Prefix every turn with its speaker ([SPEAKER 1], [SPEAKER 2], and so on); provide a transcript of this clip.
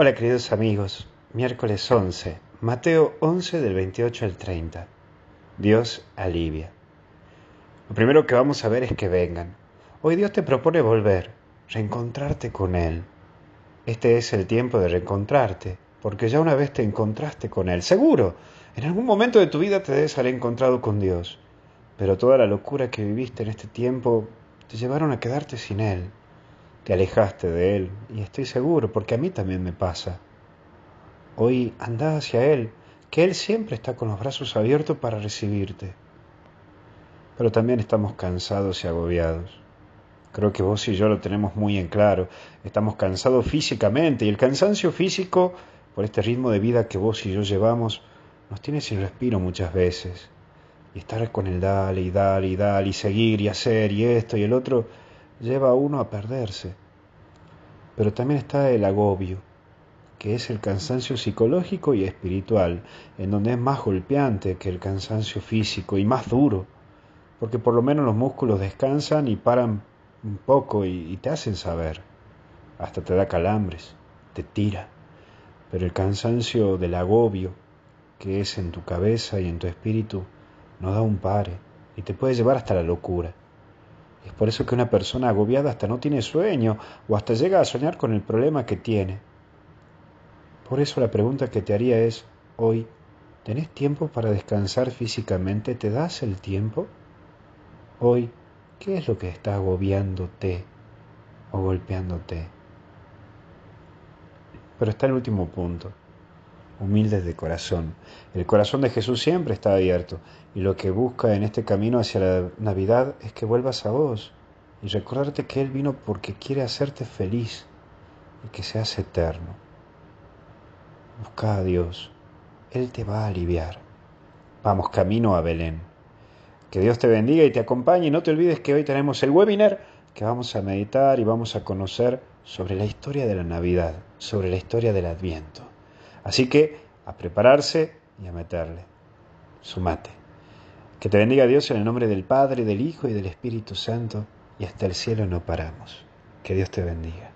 [SPEAKER 1] Hola queridos amigos, miércoles 11, Mateo 11 del 28 al 30. Dios alivia. Lo primero que vamos a ver es que vengan. Hoy Dios te propone volver, reencontrarte con Él. Este es el tiempo de reencontrarte, porque ya una vez te encontraste con Él. Seguro, en algún momento de tu vida te debes haber encontrado con Dios, pero toda la locura que viviste en este tiempo te llevaron a quedarte sin Él te alejaste de Él, y estoy seguro, porque a mí también me pasa. Hoy anda hacia Él, que Él siempre está con los brazos abiertos para recibirte. Pero también estamos cansados y agobiados. Creo que vos y yo lo tenemos muy en claro. Estamos cansados físicamente y el cansancio físico, por este ritmo de vida que vos y yo llevamos, nos tiene sin respiro muchas veces. Y estar con el dale y dale y dale y seguir y hacer y esto y el otro, lleva a uno a perderse. Pero también está el agobio, que es el cansancio psicológico y espiritual, en donde es más golpeante que el cansancio físico y más duro, porque por lo menos los músculos descansan y paran un poco y, te hacen saber, hasta te da calambres, te tira, pero el cansancio del agobio, que es en tu cabeza y en tu espíritu, no da un pare y te puede llevar hasta la locura. Es por eso que una persona agobiada hasta no tiene sueño o hasta llega a soñar con el problema que tiene. Por eso la pregunta que te haría es, hoy, ¿tenés tiempo para descansar físicamente? ¿Te das el tiempo? Hoy, ¿qué es lo que está agobiándote o golpeándote? Pero está el último punto humildes de corazón. El corazón de Jesús siempre está abierto y lo que busca en este camino hacia la Navidad es que vuelvas a vos y recordarte que Él vino porque quiere hacerte feliz y que seas eterno. Busca a Dios, Él te va a aliviar. Vamos camino a Belén. Que Dios te bendiga y te acompañe y no te olvides que hoy tenemos el webinar que vamos a meditar y vamos a conocer sobre la historia de la Navidad, sobre la historia del Adviento. Así que a prepararse y a meterle. Sumate. Que te bendiga Dios en el nombre del Padre, del Hijo y del Espíritu Santo, y hasta el cielo no paramos. Que Dios te bendiga.